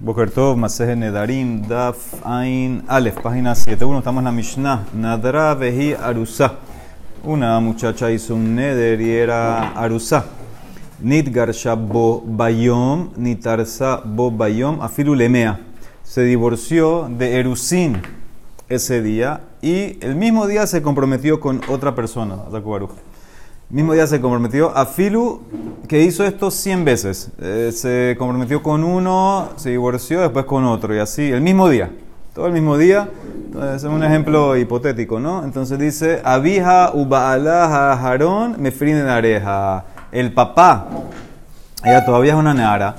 Boker Tov, Nedarim, Daf Ain Alef, página 7.1, estamos en la Mishnah. Nadra Vehi Arusa. Una muchacha hizo un neder y era Arusa. Bo Bayom, Nitarsa Bo Bayom, Afilu Lemea. Se divorció de Erusin ese día y el mismo día se comprometió con otra persona, mismo día se comprometió a Filu, que hizo esto 100 veces. Eh, se comprometió con uno, se divorció, después con otro, y así, el mismo día. Todo el mismo día. Entonces, es un ejemplo hipotético, ¿no? Entonces dice, Abija uba'alaha harón en areja. El papá, ella todavía es una neara,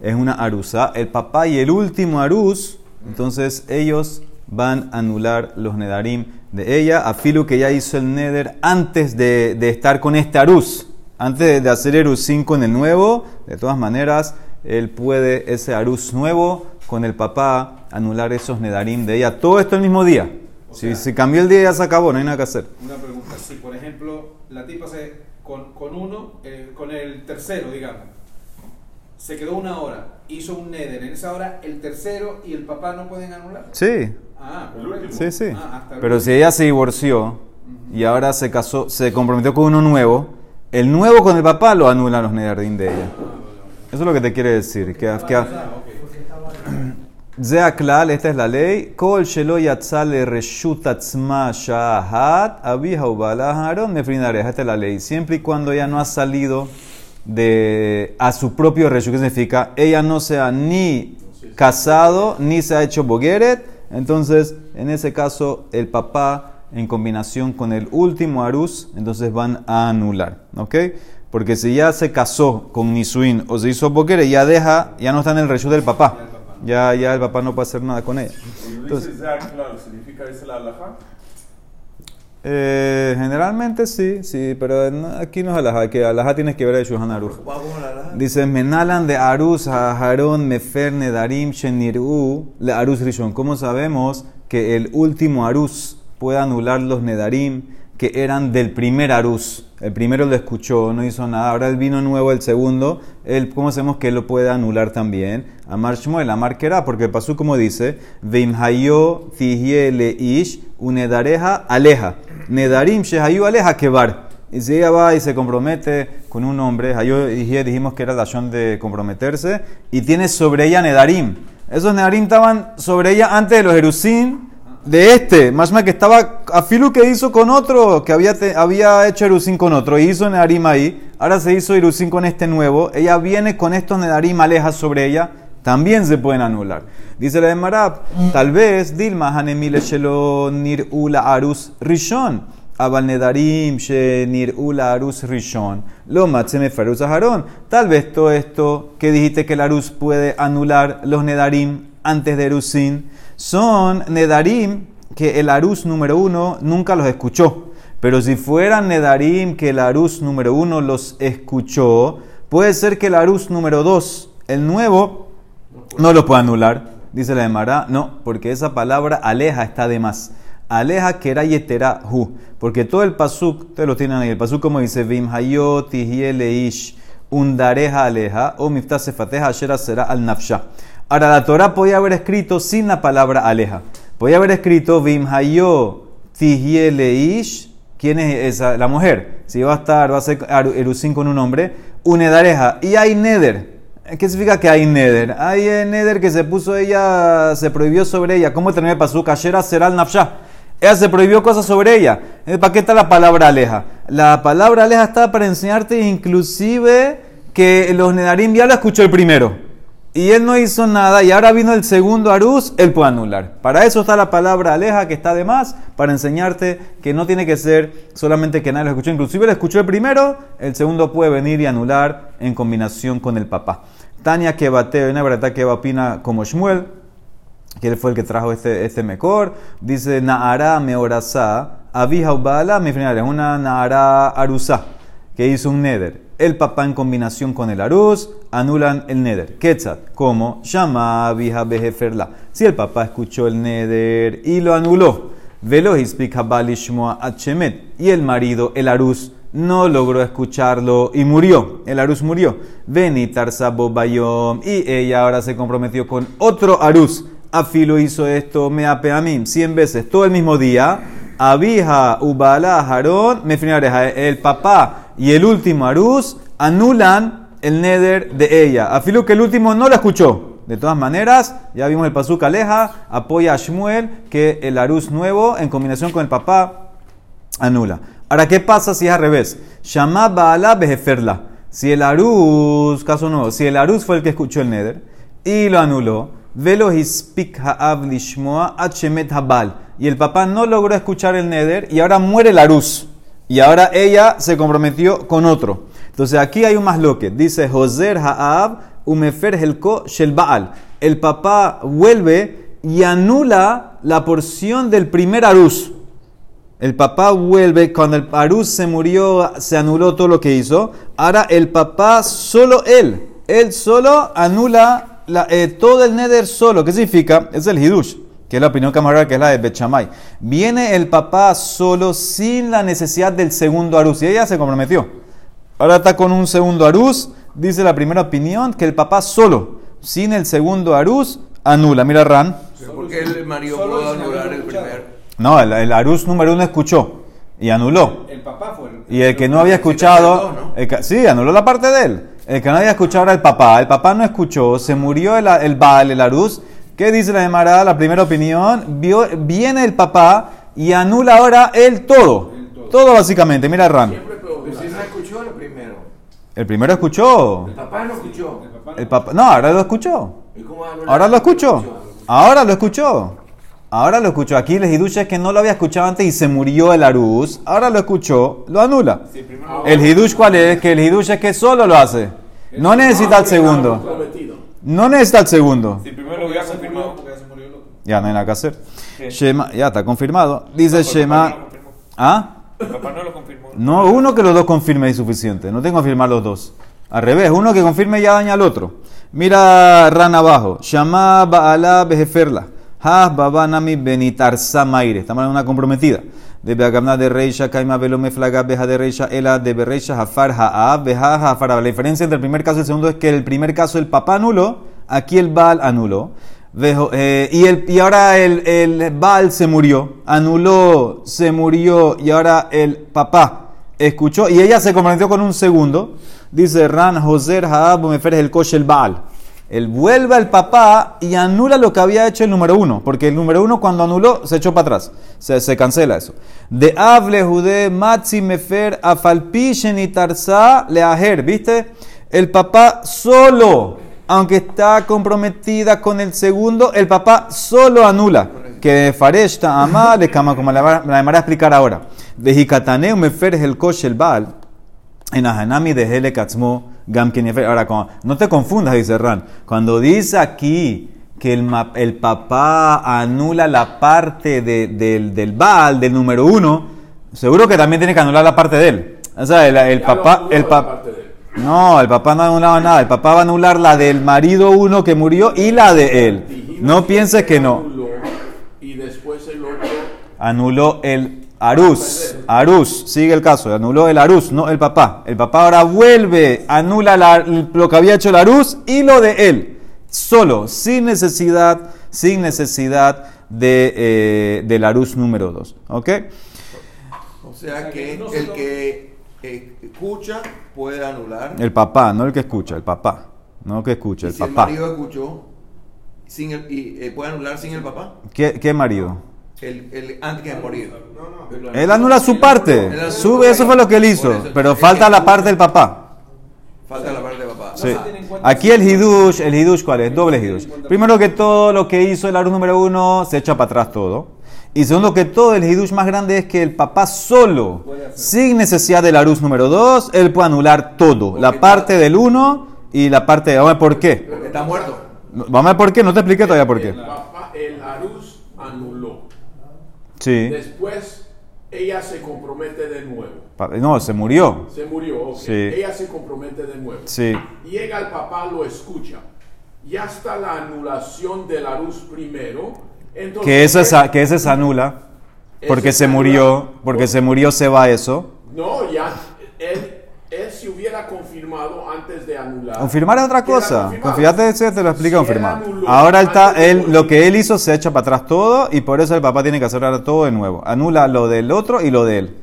es una arusa. El papá y el último arus, entonces ellos van a anular los nedarim de ella, a Filu que ya hizo el neder antes de, estar con este Arus, antes de hacer Erusin con el nuevo, de todas maneras, él puede, ese Arus nuevo, con el papá, anular esos nedarim de ella. Todo esto el mismo día. si, si, cambió el día ya se acabó, no hay nada que hacer. Una pregunta, si por ejemplo la tipa se, con, con uno, eh, con el tercero, digamos, se quedó una hora, hizo un neder, en esa hora el tercero y el papá no pueden anular. Sí. Ah, sí, sí. Ah, Pero si ella se divorció y ahora se casó, se comprometió con uno nuevo, el nuevo con el papá lo anulan los nederdim de ella. Eso es lo que te quiere decir. Que, que, Zeaklal, esta es la ley. Kol shelo yatzale reshut atzma shahat abija ubala haron mefrinareja. Esta es la ley. Siempre y cuando ella no ha salido de, a su propio reshut, ¿qué significa? Ella no se ha ni casado ni se ha hecho bogueret entonces, en ese caso, el papá en combinación con el último aruz, entonces van a anular, ¿ok? Porque si ya se casó con Nisuin o se hizo boquere, ya deja, ya no está en el reshut del papá. Ya, ya el papá no puede hacer nada con ella. Entonces, ¿significa ese la eh, generalmente sí, sí, pero aquí no es alajá, que alajá tienes que ver el Shuhan Aruch. Dice, menalan de Aruz, Aharón, Mefer, Nedarim, Sheniru, le Aruz Rishon. ¿Cómo sabemos que el último Aruz puede anular los Nedarim que eran del primer Aruz? El primero lo escuchó, no hizo nada. Ahora el vino nuevo, el segundo, él, ¿cómo sabemos que él lo puede anular también? Amar Shmuel, Amar Kera, porque el pasú como dice, Veimhayo, le Ish, Unedareja, Aleja. Nedarim Shehayu Aleja Kebar. Y si ella va y se compromete con un hombre, dijimos que era la de comprometerse, y tiene sobre ella Nedarim. Esos Nedarim estaban sobre ella antes de los Jerusim de este. Más que estaba a Filu que hizo con otro, que había, había hecho Jerusim con otro, hizo Nedarim ahí. Ahora se hizo Jerusim con este nuevo. Ella viene con estos Nedarim Aleja sobre ella también se pueden anular. Dice la de Marab, tal vez Dilma Hanemile Shelo Nir Ula Arus Rishon. Abal Nedarim She Nir Ula Arus Rishon. Lo Matseme Feruz Aharón. Tal vez todo esto que dijiste que el Arus puede anular los Nedarim antes de Erusin son Nedarim que el Arus número uno nunca los escuchó. Pero si fueran Nedarim que el Arus número uno los escuchó, puede ser que el Arus número dos, el nuevo, no lo puede anular, dice la Emara. No, porque esa palabra aleja está de más. Aleja era yetera hu. Porque todo el pasuk, ustedes lo tienen ahí. El pasuk como dice, Vim hayot ish undareja aleja o miftah sefateja será al nafsha. Ahora la Torah podía haber escrito sin la palabra aleja. Podía haber escrito Vim hayot ish. ¿Quién es esa? La mujer. Si va a estar, va a ser erusin con un hombre. Unedareja. Y hay neder. ¿Qué significa que hay neder? Hay neder que se puso ella, se prohibió sobre ella. ¿Cómo termina el su Kashera será el nafsha. Ella se prohibió cosas sobre ella. ¿Para qué está la palabra aleja? La palabra aleja está para enseñarte inclusive que los nedarim ya lo escuchó el primero. Y él no hizo nada y ahora vino el segundo aruz, él puede anular. Para eso está la palabra aleja que está de más, para enseñarte que no tiene que ser solamente que nadie lo escuchó. Inclusive lo escuchó el primero, el segundo puede venir y anular en combinación con el papá. Tania que bate, una verdad que opina como Shmuel, que él fue el que trajo este, este mejor. Dice, Naara meorasa, abija ubala, mi final, es una Naara arusa, que hizo un neder. El papá en combinación con el aruz anulan el neder. Quetzat, como llama abija bejeferla. Si el papá escuchó el neder y lo anuló, velo y el marido, el aruz, no logró escucharlo y murió. El Arús murió. Veni Tarzabo Bayom. Y ella ahora se comprometió con otro Arús. Afilo hizo esto, me apeamim, cien veces, todo el mismo día. Abija, Ubala, Harón, me El papá y el último Arús anulan el neder de ella. Afilo que el último no la escuchó. De todas maneras, ya vimos el pasuk aleja, apoya a Shmuel que el Arús nuevo en combinación con el papá anula. Ahora, ¿qué pasa si es al revés? Shama Baala Bejeferla. Si el Arús, caso nuevo, si el Arús fue el que escuchó el Neder y lo anuló, Velo hispik ha'av lishmoa achemet habal. Y el papá no logró escuchar el Neder y ahora muere el Arús. Y ahora ella se comprometió con otro. Entonces aquí hay un más loque. Dice Joser ha'av umefer helko shel Baal. El papá vuelve y anula la porción del primer Arús. El papá vuelve, cuando el Arús se murió, se anuló todo lo que hizo. Ahora el papá, solo él, él solo anula eh, todo el neder solo. ¿Qué significa? Es el hidush, que es la opinión camarada, que es la de Bechamay. Viene el papá solo sin la necesidad del segundo Arús. Y ella se comprometió. Ahora está con un segundo Arús. Dice la primera opinión que el papá solo, sin el segundo Arús, anula. Mira Ran. ¿Por qué el marido pudo anular el primer? No, el, Arús número uno escuchó y anuló. El, papá fue el, Y el que no había escuchado, sí, anuló la parte de él. El que no había escuchado era el papá. El papá no escuchó, se murió el, el Baal, el Arús. ¿Qué dice la Gemara? La primera opinión, vio, viene el papá y anula ahora él todo. todo. básicamente, mira Ram. Escuchó el primero. El primero escuchó. El papá no escuchó. El papá, no, ahora lo escuchó. Ahora lo escuchó. Ahora lo escuchó. Ahora lo escuchó. Aquí el hidush es que no lo había escuchado antes y se murió el aruz. Ahora lo escuchó, lo anula. el hidush cuál es? Que el hidush es que solo lo hace. No necesita el segundo. No necesita el segundo. Ya no hay nada que hacer. Shema, ya está confirmado. Dice Shema. ¿Ah? papá no lo confirmó. No, uno que los dos confirme es suficiente. No tengo que confirmar los dos. Al revés, uno que confirme ya daña al otro. Mira Ran abajo. Shama Baala Bejeferla. Ha babanami benitar samaire. Estamos en una comprometida. De Beagamna de Reisha, Kaima Velome Flaga, Beja de Reisha, Ela de Bereisha, Jafar, Ha'a, Beja, Jafar. La diferencia entre el primer caso y el segundo es que el primer caso el papá anuló, aquí el Baal anuló. Eh, y, el, y ahora el, el Baal se murió, anuló, se murió, y ahora el papá escuchó, y ella se comprometió con un segundo. Dice Ran, Joser, Ha'a, Meferes, el coche, el Baal él vuelve al papá y anula lo que había hecho el número uno, porque el número uno cuando anuló se echó para atrás, se, se cancela eso. De hable jude matzi mefer afalpishen y tarsa leajer, ¿viste? El papá solo, aunque está comprometida con el segundo, el papá solo anula. Que fareshta ama le cama como la, la a explicar ahora. De hicataneu mefer el kosh el bal, en ahanami de hele katzmo Ahora, no te confundas, dice Ran. Cuando dice aquí que el, el papá anula la parte del, del Baal, del número uno, seguro que también tiene que anular la parte de él. O sea, el, papá. El no, el papá no ha anulado nada. El papá va a anular la del marido uno que murió y la de él. No pienses que no. Y después el otro. Anuló el Arús, Arús, sigue el caso, anuló el Arús, no el papá. El papá ahora vuelve, anula lo que había hecho el Arús y lo de él, solo, sin necesidad, sin necesidad de, eh, del Arús número 2. ¿Ok? O sea que el que escucha puede anular. El papá, no el que escucha, el papá, no el que escucha, el si papá. el marido escuchó, sin el, y, eh, ¿puede anular sin el papá? ¿Qué, qué marido? El, el, antes de morir. Él anula su parte. Sube, eso fue lo que él hizo. Pero falta la parte del papá. Falta la parte del papá. Sí. Aquí el hidush, el hidush, ¿cuál es? Doble hidush. Primero que todo, lo que hizo el aruz número uno, se echa para atrás todo. Y segundo que todo, el hidush más grande es que el papá solo, sin necesidad del aruz número dos, él puede anular todo. La parte del uno y la parte de... Vamos a ver por qué. Porque está muerto. Vamos a ver por qué, no te expliqué todavía por qué. Sí. Después ella se compromete de nuevo. No, se murió. Se murió, ok. Sí. Ella se compromete de nuevo. Sí. Llega el papá, lo escucha. Ya está la anulación de la luz primero. Entonces, que ese, que ese se anula. Porque se, murió. Porque se murió, se va eso. No, ya antes de anular. Confirmar es otra cosa. confirmado. Confíate, ese te lo explica Si él confirmar. Ahora él está, él, lo que él hizo se echa para atrás todo y por eso el papá tiene que hacer ahora todo de nuevo. Anula lo del otro y lo de él.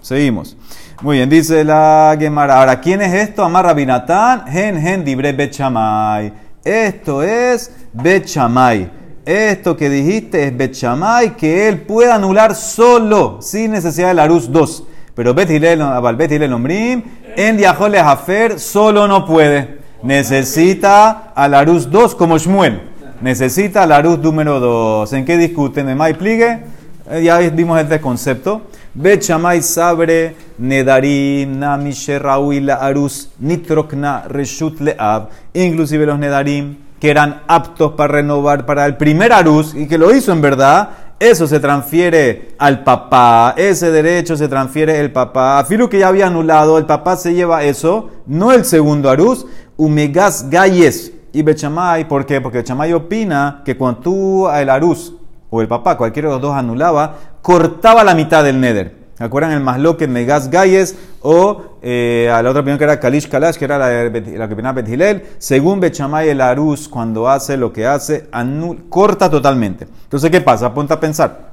Seguimos. Muy bien, dice la Gemara. Ahora, ¿quién es esto? Amar Rabinatán, Gen Gen Dibre Bechamay. Esto es Bechamay. Esto que dijiste es Bechamay, que él puede anular solo, sin necesidad de la Aruz 2. Pero Bet Hillel Omrim, en Diajole Hafer solo no puede. Necesita a la Aruz 2 como Shmuel. Necesita la Aruz número 2. ¿En qué discuten? ¿En? Eh, ya vimos este concepto. Bet Shamay Sabre, Nedarim, Nami Sheraui la Arus, Nitrokna, Reshut Leab. Inclusive los Nedarim, que eran aptos para renovar para el primer Arus y que lo hizo en verdad, eso se transfiere al papá, ese derecho se transfiere el papá. Afilo que ya había anulado, el papá se lleva eso, no el segundo Arus, Umegas Gayes. Y Bechamay, ¿por qué? Porque Bechamay opina que cuando tú el Arus o el papá, cualquiera de los dos anulaba, cortaba la mitad del Neder. ¿Se acuerdan el Masloque Megas Gayes o eh, a la otra opinión que era Kalish Kalash, que era la, la que opinaba Bet Hillel? Según Bechamay, el Arus, cuando hace lo que hace, anul- corta totalmente. Entonces, ¿qué pasa? Ponte a pensar.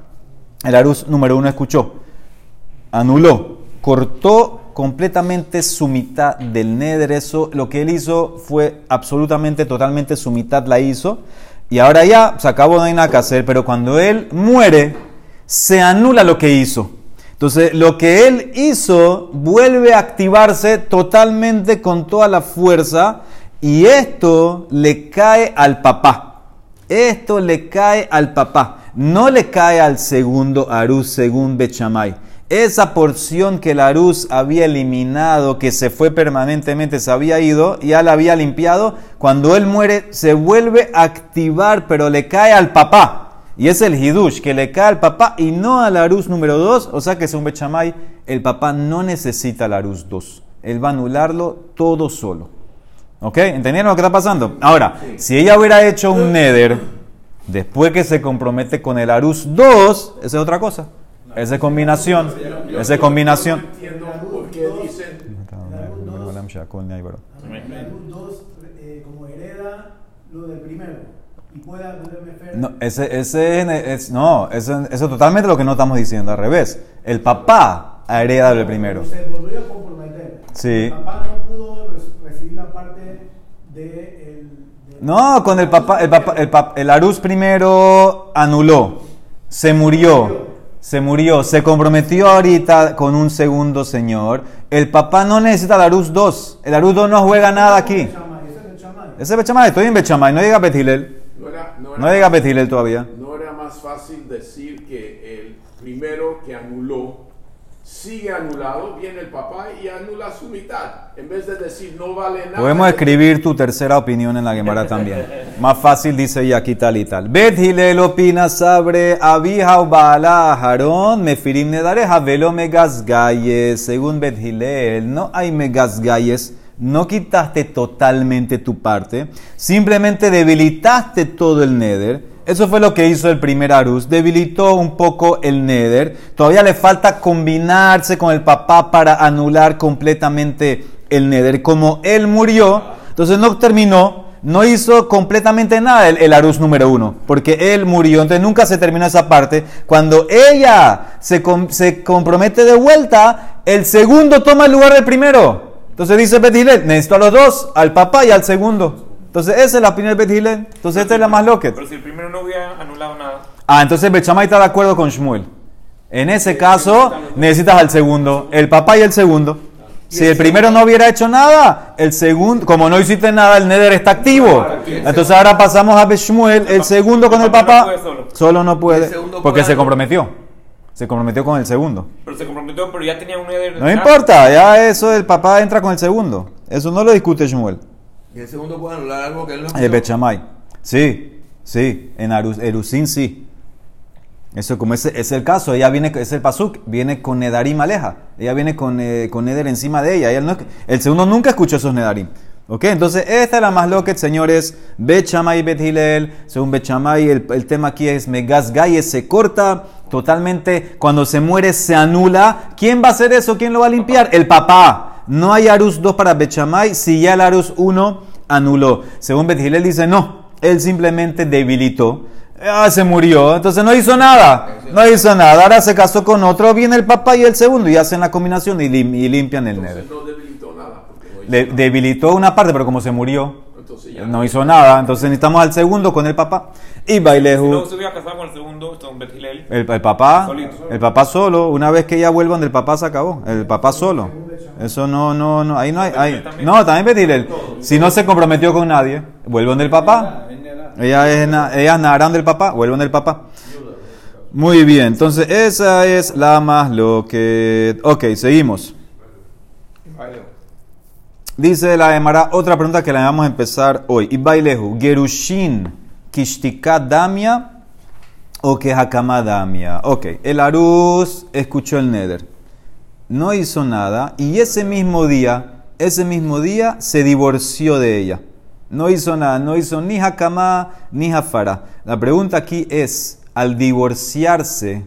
El Arus número uno escuchó, anuló, cortó completamente su mitad del Neder. Lo que él hizo fue absolutamente, totalmente su mitad la hizo. Y ahora ya se acabó, no hay nada que hacer. Pero cuando él muere, se anula lo que hizo. Entonces, lo que él hizo vuelve a activarse totalmente con toda la fuerza. Y esto le cae al papá. Esto le cae al papá. No le cae al segundo Arús según Bechamay. Esa porción que el Arús había eliminado, que se fue permanentemente, se había ido, ya la había limpiado. Cuando él muere, se vuelve a activar, pero le cae al papá. Y es el Hidush, que le cae al papá y no al Arús número 2. O sea que según Bechamay, el papá no necesita el Arús 2. Él va a anularlo todo solo. ¿Ok? ¿Entendieron lo que está pasando? Ahora, si ella hubiera hecho un neder después que se compromete con el Arus 2, esa es otra cosa. Esa es combinación. Esa es combinación. No entiendo por qué dicen Luz 2 eh, como hereda lo del primero y. No, ese, ese es, no, eso, eso totalmente lo que no estamos diciendo, al revés. El papá hereda del primero. Se volvió a comprometer. Sí. El papá no pudo re- recibir la parte de el, de- No, con el papá, el papá, el, pap- el Arús primero anuló, se murió, se murió, se comprometió ahorita con un segundo señor. El papá no necesita el Arús 2, el Arús 2 no juega nada aquí. Bechamay, ese es el chamay. Ese es Bechamay, estoy en Bechamay, no llega Betilel, no era, no era, no llega Betilel todavía. no era más fácil decir que el primero que anuló sigue anulado, viene el papá y anula su mitad, en vez de decir no vale nada. Podemos escribir tu tercera opinión en la Gemara también. Más fácil dice y aquí tal y tal. Bet Hillel opina sobre Abija o Baala Aharón, Mefirim Nedareja, Velo Megasgayes. Según Bet Hillel, no hay Megasgayes. No quitaste totalmente tu parte, simplemente debilitaste todo el Neder. Eso fue lo que hizo el primer Arus, debilitó un poco el Neder. Todavía le falta combinarse con el papá para anular completamente el Neder. Como él murió, entonces no terminó, no hizo completamente nada el, el Arus número uno, porque él murió, entonces nunca se terminó esa parte. Cuando ella se, com- se compromete de vuelta, el segundo toma el lugar del primero. Entonces dice Betile, necesito a los dos, al papá y al segundo. Entonces esa es la opinión de Betile. Entonces esta es la más loca. Pero si el primero no hubiera anulado nada. Ah, entonces Bechamay está de acuerdo con Shmuel. En ese caso, necesitas al segundo, el papá y el segundo. Si el primero no hubiera hecho nada, el segundo, como no hiciste nada, el Neder está activo. Entonces ahora pasamos a Shmuel, el segundo con el papá. no puede solo. Solo no puede, El segundo porque se comprometió. Se comprometió con el segundo. Pero se comprometió, pero ya tenía un Eder. No importa, ya eso el papá entra con el segundo. Eso no lo discute Shmuel. Y el segundo puede anular algo que él no El. Bechamay. Sí, sí. En Arus- Erusín sí. Eso como ese es el caso. Ella viene, es el pasuk, viene con Nedarim aleja. Ella viene con, eh, con Neder encima de ella. Ella no- el segundo nunca escuchó esos Nedarim. ¿Ok? Entonces, esta es la más loca, señores. Bechamay y Bet Hillel. Según Bechamay, el, el tema aquí es Megas Gaye se corta totalmente. Cuando se muere, se anula. ¿Quién va a hacer eso? ¿Quién lo va a limpiar? El papá. no hay Arus 2 para Bechamay si ya el Arus 1 anuló. Según Betgilel dice, no, él simplemente debilitó. Ah, se murió, entonces no hizo nada, no hizo nada. Ahora se casó con otro, viene el papá y el segundo y hacen la combinación y, lim- y limpian el Entonces neder. no debilitó nada. porque no hizo Le- debilitó una parte, pero como se murió, Entonces ya no hizo nada. Entonces necesitamos al segundo con el papá. Y Si Bailehu. luego se hubiera casado con el segundo, con Bet Hillel. El, el papá, Solito. el papá solo, una vez que ella vuelva donde el papá se acabó, el papá solo. Eso no, no, no, ahí no hay, no, también Betilel. Si no se comprometió con nadie, vuelve donde el papá. Ella es, ella es Naharán del papá, vuelve donde el papá. Muy bien, entonces esa es la más lo que... Ok, seguimos. Dice la Emara, otra pregunta que la vamos a empezar hoy. Ibailehu, Gerushin, Kishtika Damia o que Hakama Damia. Ok, el Aruz escuchó el Neder, no hizo nada y ese mismo día, ese mismo día se divorció de ella. No hizo nada, no hizo ni Hakama ni Jafara. La pregunta aquí es, al divorciarse,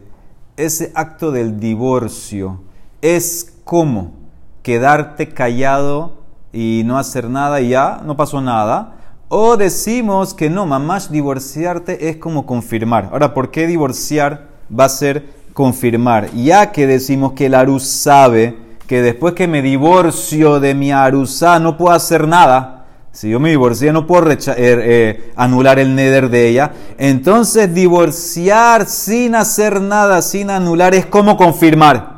ese acto del divorcio es como quedarte callado y no hacer nada y ya no pasó nada. O decimos que no, mamás, divorciarte es como confirmar. Ahora, ¿por qué divorciar va a ser confirmar? Ya que decimos que el Arus sabe que después que me divorcio de mi Arusá no puedo hacer nada. Si yo me divorcié no puedo eh, eh, anular el neder de ella. Entonces divorciar sin hacer nada, sin anular, es como confirmar.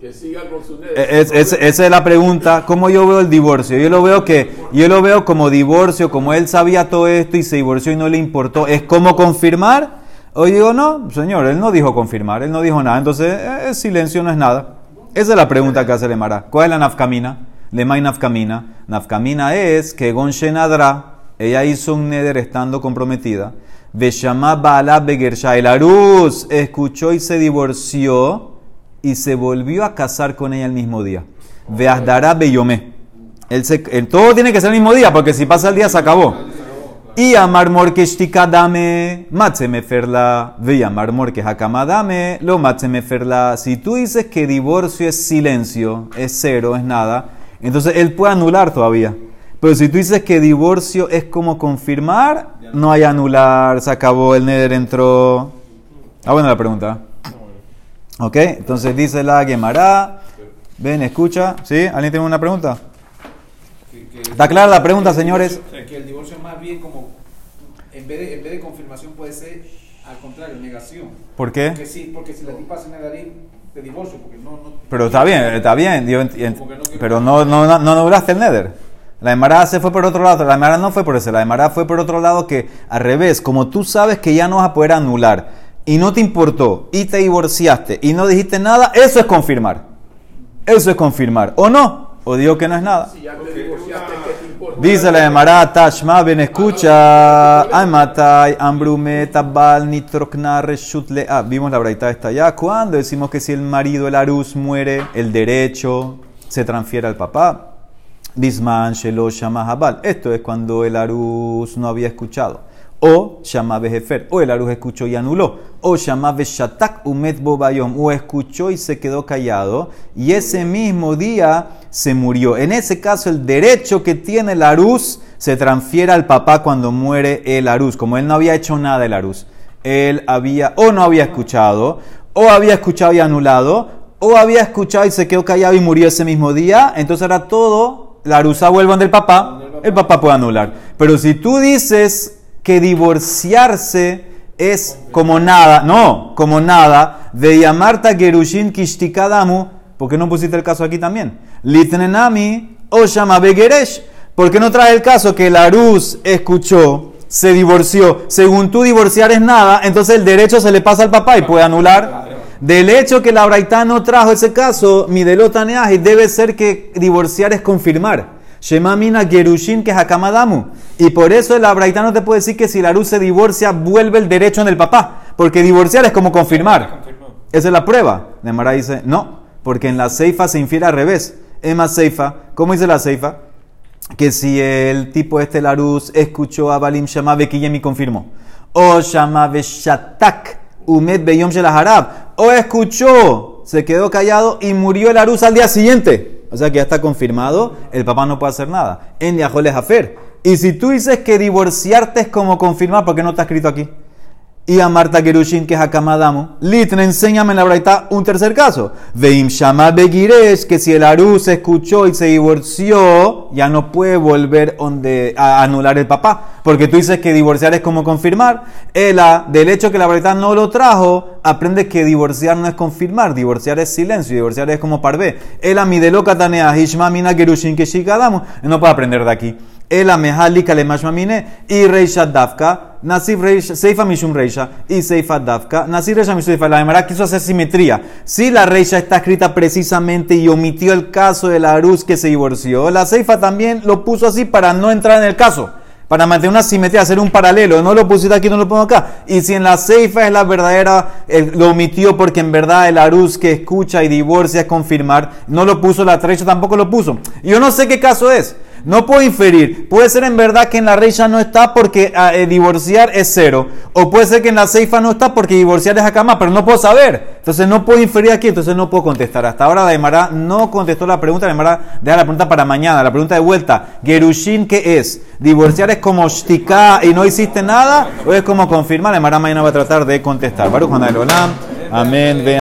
Que siga con su. Eh, es- es- esa es la pregunta. ¿Cómo yo veo el divorcio? Yo lo veo que yo lo veo como divorcio, como él sabía todo esto y se divorció y no le importó. ¿Es como confirmar? O digo, no, señor, él no dijo confirmar, él no dijo nada. Entonces, eh, eh, silencio no es nada. Esa es la pregunta que hace Lemara. ¿Cuál es la nafkamina? Lemay nafkamina. Nafkamina es que Gonshenadra, ella hizo un neder estando comprometida. Veshama Baala Begersha. El Aruz escuchó y se divorció y se volvió a casar con ella el mismo día. Veasdará Beyomé. Él se- él- todo tiene que ser el mismo día, porque si pasa el día se acabó. Y amar morkeshtika dame, matzeme ferla, ve amar morke hakama dame, lo matzeme ferla. Si tú dices que divorcio es silencio, es cero, es nada, entonces él puede anular todavía. Pero si tú dices que divorcio es como confirmar, no hay anular, se acabó, el neder entró. Ah, buena la pregunta. Ok, entonces dice la Gemara. Ven, escucha. ¿Sí? ¿Alguien tiene una pregunta? Que- que- ¿Está clara la pregunta, señores? Que el divorcio más bien como, en vez de, en vez de confirmación puede ser al contrario, negación. ¿Por qué? Porque si, porque si la tipa se negaría, te divorcio, porque no... no Pero está bien, está bien. yo no pero no, no, no, no anulaste el Nether. La Emara se fue por otro lado. La Emara no fue por ese. La Emara fue por otro lado que, al revés, como tú sabes que ya no vas a poder anular y no te importó y te divorciaste y no dijiste nada, eso es confirmar. Eso es confirmar. ¿O no? O digo que no es nada. Si ya te divorciaste, ¿qué te importa? Dice la Emara, Tashma, ven escucha, Amatai, Ambrume, Tabal, Nitrokna, Reshut, Lea. Vimos la braita esta allá. Cuando decimos que si el marido, el Arus, muere, el derecho se transfiere al papá. Bisman, Shelo, Shama, Habal. Esto es cuando el Arus no había escuchado. O Shama Bejefer. O el Arus escuchó y anuló. O Shama Beshatak, Umet Bobayom. O escuchó y se quedó callado. Y ese mismo día se murió. En ese caso, el derecho que tiene el Arus se transfiere al papá cuando muere el Arus. Como él no había hecho nada el Arus. Él había, o no había escuchado, o había escuchado y anulado, o había escuchado y se quedó callado y murió ese mismo día. Entonces ahora todo, la Arusa vuelve del papá, el papá puede anular. Pero si tú dices que divorciarse es como nada, no, como nada, de llamarta Gerushin Kishtikadamu, ¿por qué no pusiste el caso aquí también? Litnenami o llama Begeresh, ¿por qué no traes el caso que la Arus escuchó, se divorció? Según tú divorciar es nada, entonces el derecho se le pasa al papá y puede anular. Del hecho que la Braitá no trajo ese caso, mi delotaneaje debe ser que divorciar es confirmar. Shema mina gerushin que hakamadamu. Y por eso el Braitá no te puede decir que si la luz se divorcia, vuelve el derecho en el papá. Porque divorciar es como confirmar. Esa es la prueba. Nemara dice, no, porque en la ceifa se infiere al revés. Emma ceifa, ¿cómo dice la ceifa? Que si el tipo este Laruz escuchó a Balim Shama y confirmó. O Shama Beshatak Umed Beyom Shel Harab. O escuchó, se quedó callado y murió el Arús al día siguiente. O sea que ya está confirmado, el papá no puede hacer nada. En Yajoles Afer. Y si tú dices que divorciarte es como confirmar, ¿por qué no está escrito aquí? Y a Marta Gerushin, que es Akamadamo, Litne, enséñame en la braita un tercer caso. Veim Shama Begiresh, que si el Arú se escuchó y se divorció, ya no puede volver donde, a anular el papá. Porque tú dices que divorciar es como confirmar. Ela, del hecho que la braita no lo trajo, aprende que divorciar no es confirmar. Divorciar es silencio, divorciar es como parvé. Ela, mi de loca tanea, Hishma Mina Gerushin, que Shikadamo. No puede aprender de aquí. Ela mehali kalemash mamine y reisha dafka, nasif reisha, seifa mishum reisha y seifa dafka, nasif reisha mishum seifa. La Gemara quiso hacer simetría. Si la reisha está escrita precisamente y omitió el caso de la Aruz que se divorció, la seifa también lo puso así para no entrar en el caso. Para mantener una simetría, hacer un paralelo. No lo pusiste aquí, no lo pongo acá. Y si en la ceifa es la verdadera, el- lo omitió porque en verdad el aruz que escucha y divorcia es confirmar. No lo puso la trecha, tampoco lo puso. Yo no sé qué caso es. No puedo inferir. Puede ser en verdad que en la reisha no está porque ah, eh, divorciar es cero. O puede ser que en la ceifa no está porque divorciar es acá más, pero no puedo saber. Entonces no puedo inferir aquí, entonces no puedo contestar. Hasta ahora la Emara no contestó la pregunta. La Emara deja la pregunta para mañana. La pregunta de vuelta. Gerushin, ¿qué es? ¿Divorciar es como shtika y no hiciste nada? ¿O es como confirmar? La Emara mañana va a tratar de contestar. Baruch. Amén.